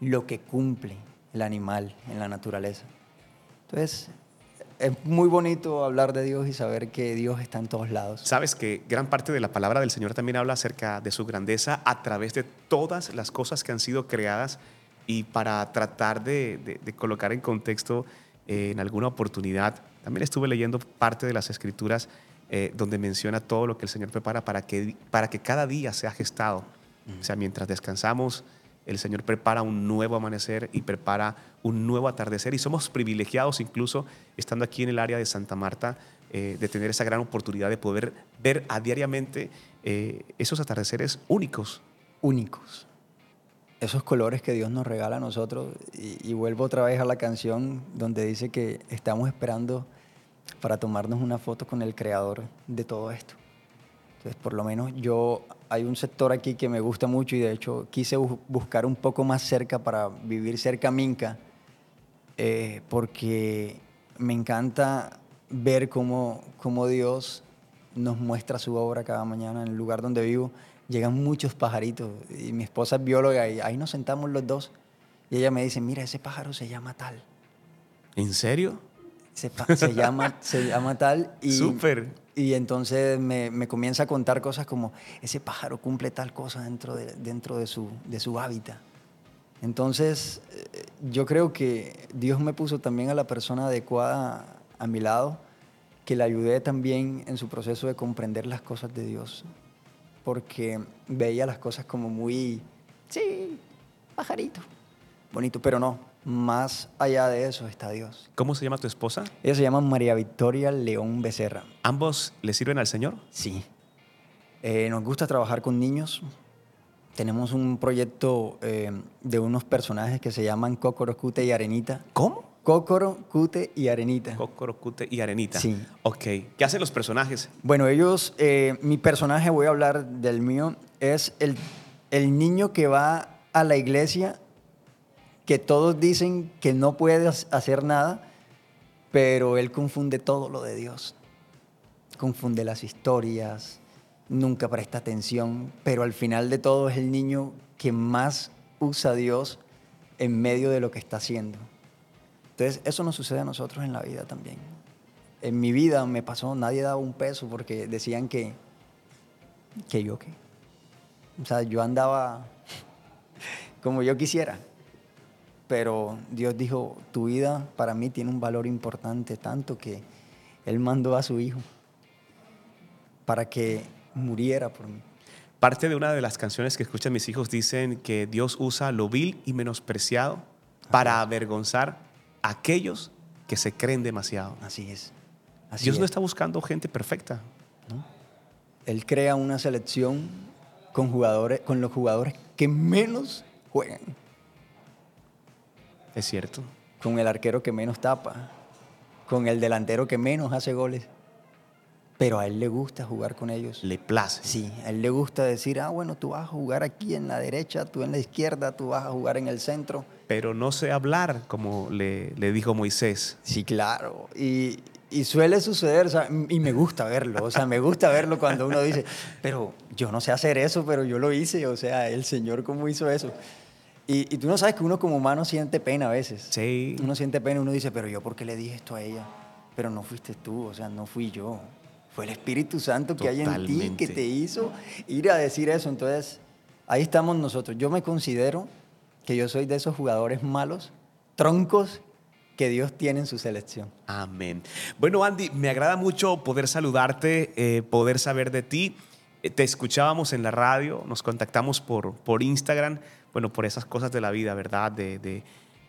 lo que cumple el animal en la naturaleza. Entonces, es muy bonito hablar de Dios y saber que Dios está en todos lados. Sabes que gran parte de la palabra del Señor también habla acerca de su grandeza a través de todas las cosas que han sido creadas y para tratar de, colocar en contexto eh, en alguna oportunidad, también estuve leyendo parte de las escrituras eh, donde menciona todo lo que el Señor prepara para que, para que cada día sea gestado. O sea, mientras descansamos, el Señor prepara un nuevo amanecer y prepara un nuevo atardecer. Y somos privilegiados incluso estando aquí en el área de Santa Marta, eh, de tener esa gran oportunidad de poder ver a diariamente eh, esos atardeceres únicos. Únicos. Esos colores que Dios nos regala a nosotros. Y, y vuelvo otra vez a la canción donde dice que estamos esperando para tomarnos una foto con el creador de todo esto. Entonces, por lo menos yo, hay un sector aquí que me gusta mucho y de hecho quise bu- buscar un poco más cerca para vivir cerca a Minca, eh, porque me encanta ver cómo, cómo Dios nos muestra su obra cada mañana en el lugar donde vivo. Llegan muchos pajaritos y mi esposa es bióloga y ahí nos sentamos los dos y ella me dice, mira, ese pájaro se llama tal. ¿En serio? Se llama, se llama tal y, Súper. Y entonces me, me comienza a contar cosas como ese pájaro cumple tal cosa dentro de, dentro de, su, de su hábitat. Entonces eh, yo creo que Dios me puso también a la persona adecuada a mi lado, que le ayudé también en su proceso de comprender las cosas de Dios, porque veía las cosas como muy, sí, pajarito, bonito, pero no, más allá de eso está Dios. ¿Cómo se llama tu esposa? Ella se llama María Victoria León Becerra. ¿Ambos le sirven al Señor? Sí. Eh, nos gusta trabajar con niños. Tenemos un proyecto eh, de unos personajes que se llaman Cócoro, Cute y Arenita. ¿Cómo? Cócoro, Cute y Arenita. Cócoro, Cute y Arenita. Sí. Ok. ¿Qué hacen los personajes? Bueno, ellos, eh, mi personaje, voy a hablar del mío, es el, el niño que va a la iglesia, que todos dicen que no puede ha- hacer nada, pero él confunde todo lo de Dios. Confunde las historias, nunca presta atención, pero al final de todo es el niño que más usa a Dios en medio de lo que está haciendo. Entonces, eso nos sucede a nosotros en la vida también. En mi vida me pasó, nadie daba un peso porque decían que, que yo qué. O sea, yo andaba (laughs) como yo quisiera. Pero Dios dijo, tu vida para mí tiene un valor importante, tanto que Él mandó a su hijo para que muriera por mí. Parte de una de las canciones que escuchan mis hijos dicen que Dios usa lo vil y menospreciado para avergonzar a aquellos que se creen demasiado. Así es. Así Dios no es. está buscando gente perfecta. Él crea una selección con jugadores, con los jugadores que menos juegan, Es cierto. con el arquero que menos tapa, con el delantero que menos hace goles. Pero a él le gusta jugar con ellos. Le place. Sí, a él le gusta decir, ah, bueno, tú vas a jugar aquí en la derecha, tú en la izquierda, tú vas a jugar en el centro. Pero no sé hablar, como le, le dijo Moisés. Sí, claro. Y, y suele suceder, o sea, y me gusta verlo, o sea, me gusta verlo cuando uno dice, pero yo no sé hacer eso, pero yo lo hice, o sea, el Señor cómo hizo eso. Y, y tú no sabes que uno como humano siente pena a veces. Sí. Uno siente pena, uno dice, pero yo por qué le dije esto a ella, pero no fuiste tú, o sea, no fui yo. Fue el Espíritu Santo que hay en ti que te hizo ir a decir eso. Entonces, ahí estamos nosotros. Yo me considero que yo soy de esos jugadores malos, troncos, que Dios tiene en su selección. Amén. Bueno, Andy, me agrada mucho poder saludarte, eh, poder saber de ti. Eh, Te escuchábamos en la radio, nos contactamos por, por Instagram, bueno, por esas cosas de la vida, ¿verdad? De, de,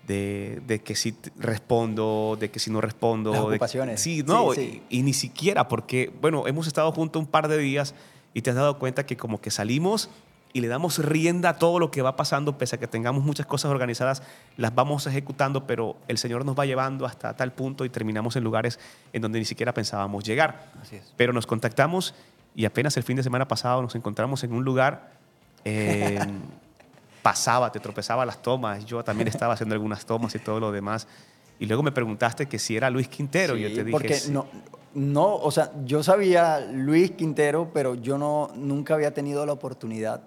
de- de que si respondo, de que si no respondo. Las de- ocupaciones. sí, no, Sí, sí. Y, y ni siquiera, porque, bueno, hemos estado juntos un par de días y te has dado cuenta que como que salimos y le damos rienda a todo lo que va pasando, pese a que tengamos muchas cosas organizadas, las vamos ejecutando, pero el Señor nos va llevando hasta tal punto y terminamos en lugares en donde ni siquiera pensábamos llegar. Así es. Pero nos contactamos y apenas el fin de semana pasado nos encontramos en un lugar, eh, (laughs) pasaba, te tropezaba las tomas, yo también (laughs) estaba haciendo algunas tomas y todo lo demás. Y luego me preguntaste que si era Luis Quintero, y yo te dije, porque "Sí". no, no, o sea, yo sabía Luis Quintero, pero yo no, nunca había tenido la oportunidad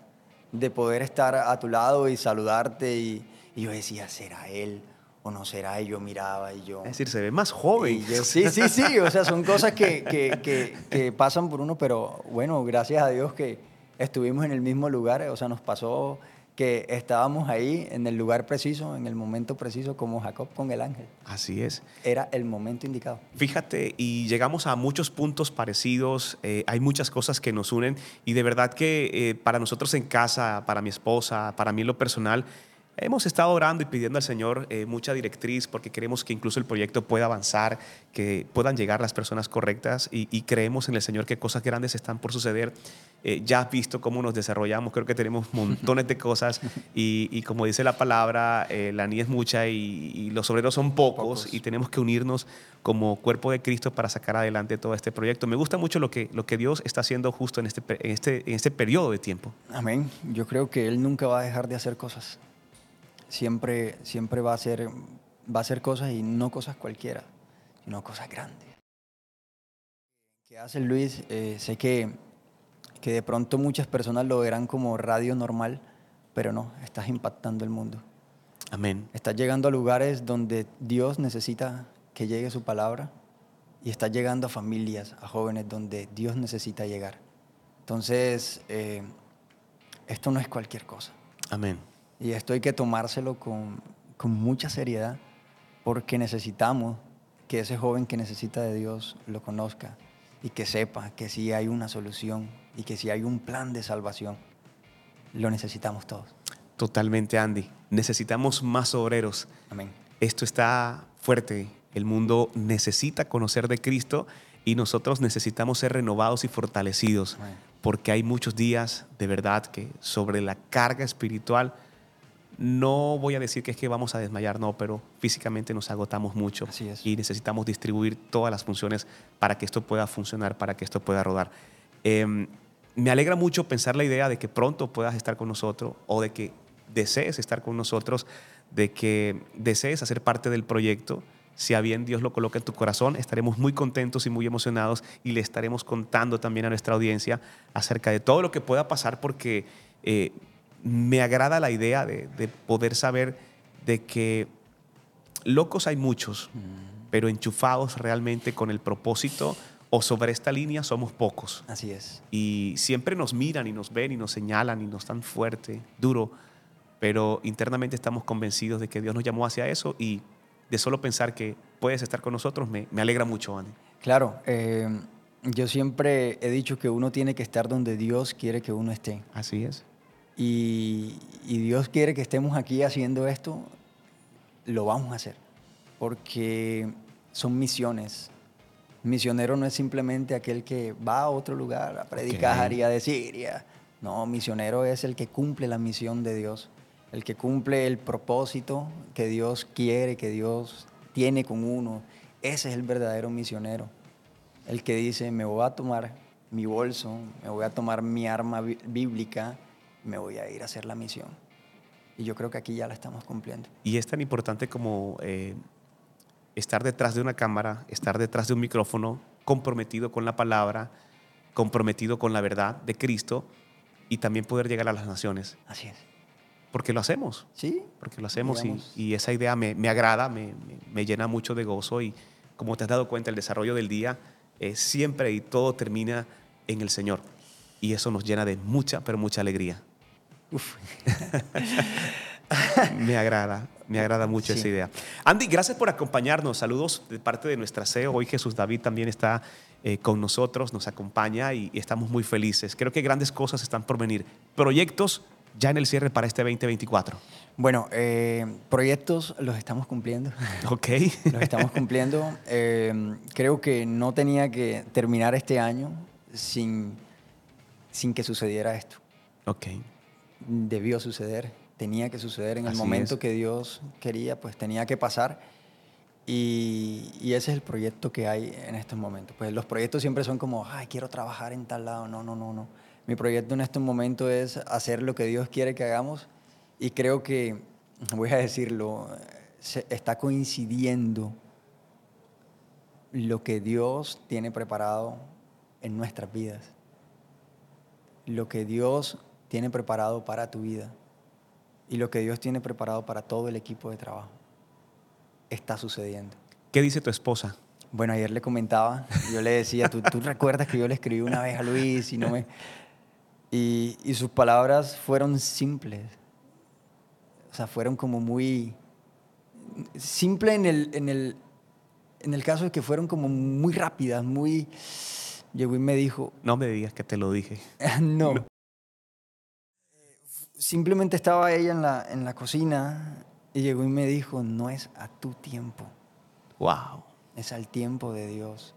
de poder estar a tu lado y saludarte y, y yo decía, ¿será él o no será? Y yo miraba y yo... es decir, se ve más joven. yo- sí, sí, sí, o sea, son cosas que, que- que- que pasan por uno, pero bueno, gracias a Dios que estuvimos en el mismo lugar, o sea, nos pasó que estábamos ahí en el lugar preciso, en el momento preciso, como Jacob con el ángel. Así es. Era el momento indicado. Fíjate, y llegamos a muchos puntos parecidos, eh, hay muchas cosas que nos unen y de verdad que eh, para nosotros en casa, para mi esposa, para mí en lo personal, Hemos estado orando y pidiendo al Señor eh, mucha directriz porque queremos que incluso el proyecto pueda avanzar, que puedan llegar las personas correctas y, creemos en el Señor que cosas grandes están por suceder. Eh, ya has visto cómo nos desarrollamos, creo que tenemos montones de cosas (laughs) y, como dice la palabra, eh, la niña es mucha y, los obreros son pocos, y tenemos que unirnos como cuerpo de Cristo para sacar adelante todo este proyecto. Me gusta mucho lo que, lo que Dios está haciendo justo en este, en, este, en este periodo de tiempo. Amén. Yo creo que Él nunca va a dejar de hacer cosas siempre, siempre va, a ser, va a ser cosas y no cosas cualquiera, sino cosas grandes. ¿Qué hace Luis? Eh, sé que, que de pronto muchas personas lo verán como radio normal, pero no, estás impactando el mundo. Amén. Estás llegando a lugares donde Dios necesita que llegue su palabra y estás llegando a familias, a jóvenes donde Dios necesita llegar. Entonces, eh, esto no es cualquier cosa. Amén. Y esto hay que tomárselo con, con mucha seriedad porque necesitamos que ese joven que necesita de Dios lo conozca y que sepa que si hay una solución y que si hay un plan de salvación, lo necesitamos todos. Totalmente, Andy. Necesitamos más obreros. Amén. Esto está fuerte. El mundo necesita conocer de Cristo y nosotros necesitamos ser renovados y fortalecidos porque hay muchos días de verdad que sobre la carga espiritual no voy a decir que es que vamos a desmayar, no, pero físicamente nos agotamos mucho y necesitamos distribuir todas las funciones para que esto pueda funcionar, para que esto pueda rodar. Em, me alegra mucho pensar la idea de que pronto puedas estar con nosotros o de que desees estar con nosotros, de que desees hacer parte del proyecto. Si a bien Dios lo coloca en tu corazón, estaremos muy contentos y muy emocionados y le estaremos contando también a nuestra audiencia acerca de todo lo que pueda pasar porque eh, me agrada la idea de, poder saber de que locos hay muchos, mm. pero enchufados realmente con el propósito o sobre esta línea somos pocos. Así es. Y siempre nos miran y nos ven y nos señalan y nos dan fuerte, duro, pero internamente estamos convencidos de que Dios nos llamó hacia eso y de solo pensar que puedes estar con nosotros me, alegra mucho, Andy. Claro, eh, yo siempre he dicho que uno tiene que estar donde Dios quiere que uno esté. Así es. Y, Dios quiere que estemos aquí haciendo esto, lo vamos a hacer. Porque son misiones. Misionero no es simplemente aquel que va a otro lugar a predicar y a decir. no, misionero es el que cumple la misión de Dios, el que cumple el propósito que Dios quiere, que Dios tiene con uno. Ese es el verdadero misionero. El que dice, me voy a tomar mi bolso, me voy a tomar mi arma bíblica me voy a ir a hacer la misión. Y yo creo que aquí ya la estamos cumpliendo. Y es tan importante como eh, estar detrás de una cámara, estar detrás de un micrófono, comprometido con la palabra, comprometido con la verdad de Cristo y también poder llegar a las naciones. Así es. Porque lo hacemos. Sí. Porque lo hacemos y, esa idea me, agrada, me, llena mucho de gozo y como te has dado cuenta, el desarrollo del día siempre y todo termina en el Señor. Y eso nos llena de mucha, pero mucha alegría. (laughs) me agrada, me agrada mucho esa idea. Andy, gracias por acompañarnos. Saludos de parte de nuestra CEO. Hoy Jesús David también está eh, con nosotros, nos acompaña y, estamos muy felices. Creo que grandes cosas están por venir. Proyectos ya en el cierre para este 2024. Bueno, eh, proyectos los estamos cumpliendo. (laughs) Ok. los estamos cumpliendo. Eh, creo que no tenía que terminar este año sin, sin que sucediera esto. Ok debió suceder, tenía que suceder en el momento que Dios quería, pues tenía que pasar. Y, ese es el proyecto que hay en estos momentos. Pues los proyectos siempre son como, ay, quiero trabajar en tal lado. No, no, no, no. Mi proyecto en estos momentos es hacer lo que Dios quiere que hagamos y creo que, voy a decirlo, está coincidiendo lo que Dios tiene preparado en nuestras vidas. Lo que Dios tiene preparado para tu vida y lo que Dios tiene preparado para todo el equipo de trabajo está sucediendo. ¿Qué dice tu esposa? Bueno, ayer le comentaba, yo le decía, ¿tú, tú recuerdas que yo le escribí una vez a Luis y no me... Y, y sus palabras fueron simples. O sea, fueron como muy simple en el, en el, en el caso de que fueron como muy rápidas, muy... Llegó y me dijo, No me digas que te lo dije. (laughs) no. Simplemente estaba ella en la, en la cocina y llegó y me dijo, no es a tu tiempo, Wow. es al tiempo de Dios.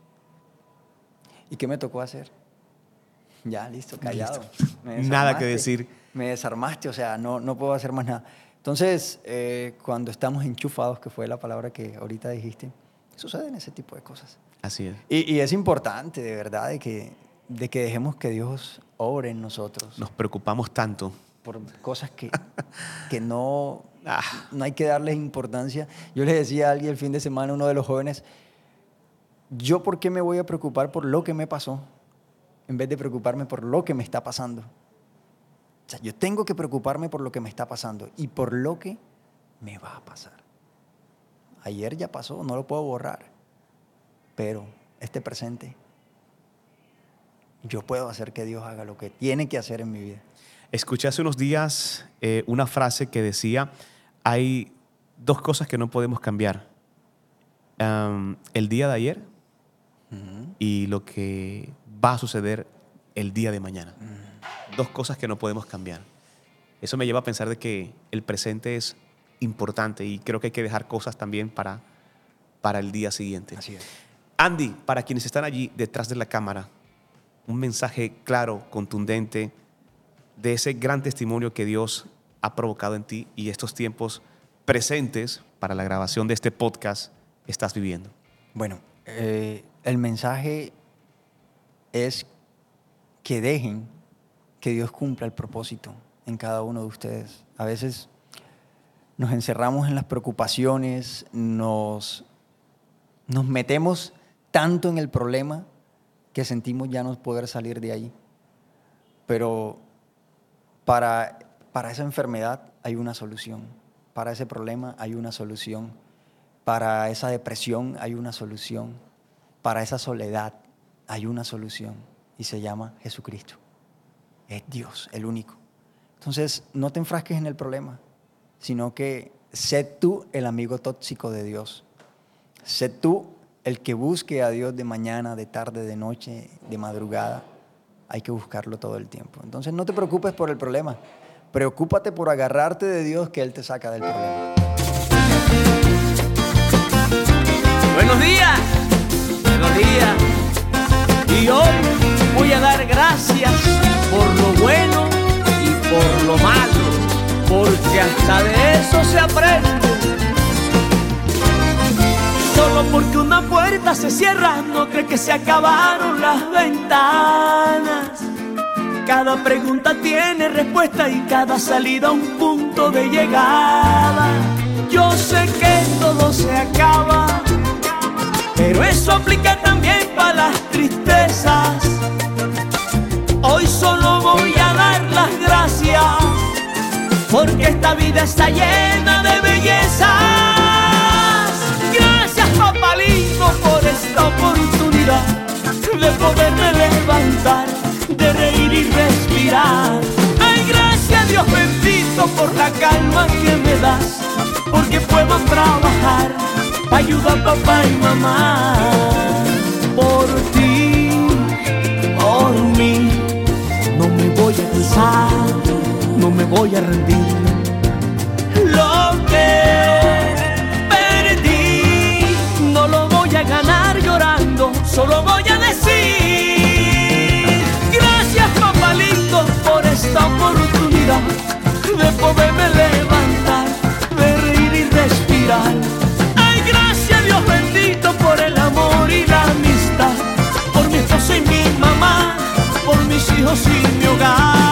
¿Y qué me tocó hacer? Ya, listo, callado. Me Nada que decir. Me desarmaste, o sea, no, no puedo hacer más nada. Entonces, eh, cuando estamos enchufados, que fue la palabra que ahorita dijiste, suceden ese tipo de cosas. Así es. Y, y es importante, de verdad, de que, de que dejemos que Dios obre en nosotros Nos preocupamos tanto. Por cosas que, (laughs) que no, Ah. no hay que darles importancia. Yo le decía a alguien el fin de semana, uno de los jóvenes, ¿yo por qué me voy a preocupar por lo que me pasó en vez de preocuparme por lo que me está pasando? O sea, yo tengo que preocuparme por lo que me está pasando y por lo que me va a pasar. Ayer ya pasó, no lo puedo borrar, pero este presente, yo puedo hacer que Dios haga lo que tiene que hacer en mi vida. Escuché hace unos días eh, una frase que decía, hay dos cosas que no podemos cambiar. Am, el día de ayer y lo que va a suceder el día de mañana. Dos cosas que no podemos cambiar. Eso me lleva a pensar de que el presente es importante y creo que hay que dejar cosas también para, para el día siguiente. Así es. Andy, para quienes están allí detrás de la cámara, un mensaje claro, contundente, de ese gran testimonio que Dios ha provocado en ti y estos tiempos presentes para la grabación de este podcast estás viviendo. Bueno, eh, el mensaje es que dejen que Dios cumpla el propósito en cada uno de ustedes. A veces nos encerramos en las preocupaciones, nos, nos metemos tanto en el problema que sentimos ya no poder salir de ahí. Pero para, para esa enfermedad hay una solución, para ese problema hay una solución, para esa depresión hay una solución, para esa soledad hay una solución y se llama Jesucristo. Es Dios, el único. Entonces, no te enfrasques en el problema, sino que sé tú el amigo tóxico de Dios. Sé tú el que busque a Dios de mañana, de tarde, de noche, de madrugada. Hay que buscarlo todo el tiempo. Entonces, no te preocupes por el problema. Preocúpate por agarrarte de Dios que Él te saca del problema. Buenos días, buenos días. Y hoy voy a dar gracias por lo bueno y por lo malo, porque hasta de eso se aprende. Porque una puerta se cierra, no cree que se acabaron las ventanas. Cada pregunta tiene respuesta y cada salida un punto de llegada. Yo sé que todo se acaba, pero eso aplica también para las tristezas. Hoy solo voy a dar las gracias, porque esta vida está llena de bellezas. Poderme levantar, de reír y respirar. Ay, gracias, Dios bendito, por la calma que me das, porque puedo trabajar para ayudar a papá y mamá. Por ti, por mí, no me voy a cansar, no me voy a rendir. Lo que perdí, no lo voy a ganar llorando, solo voy a decir oportunidad de poderme levantar, de reír y respirar. Ay, gracias Dios bendito por el amor y la amistad, por mi esposa y mi mamá, por mis hijos y mi hogar.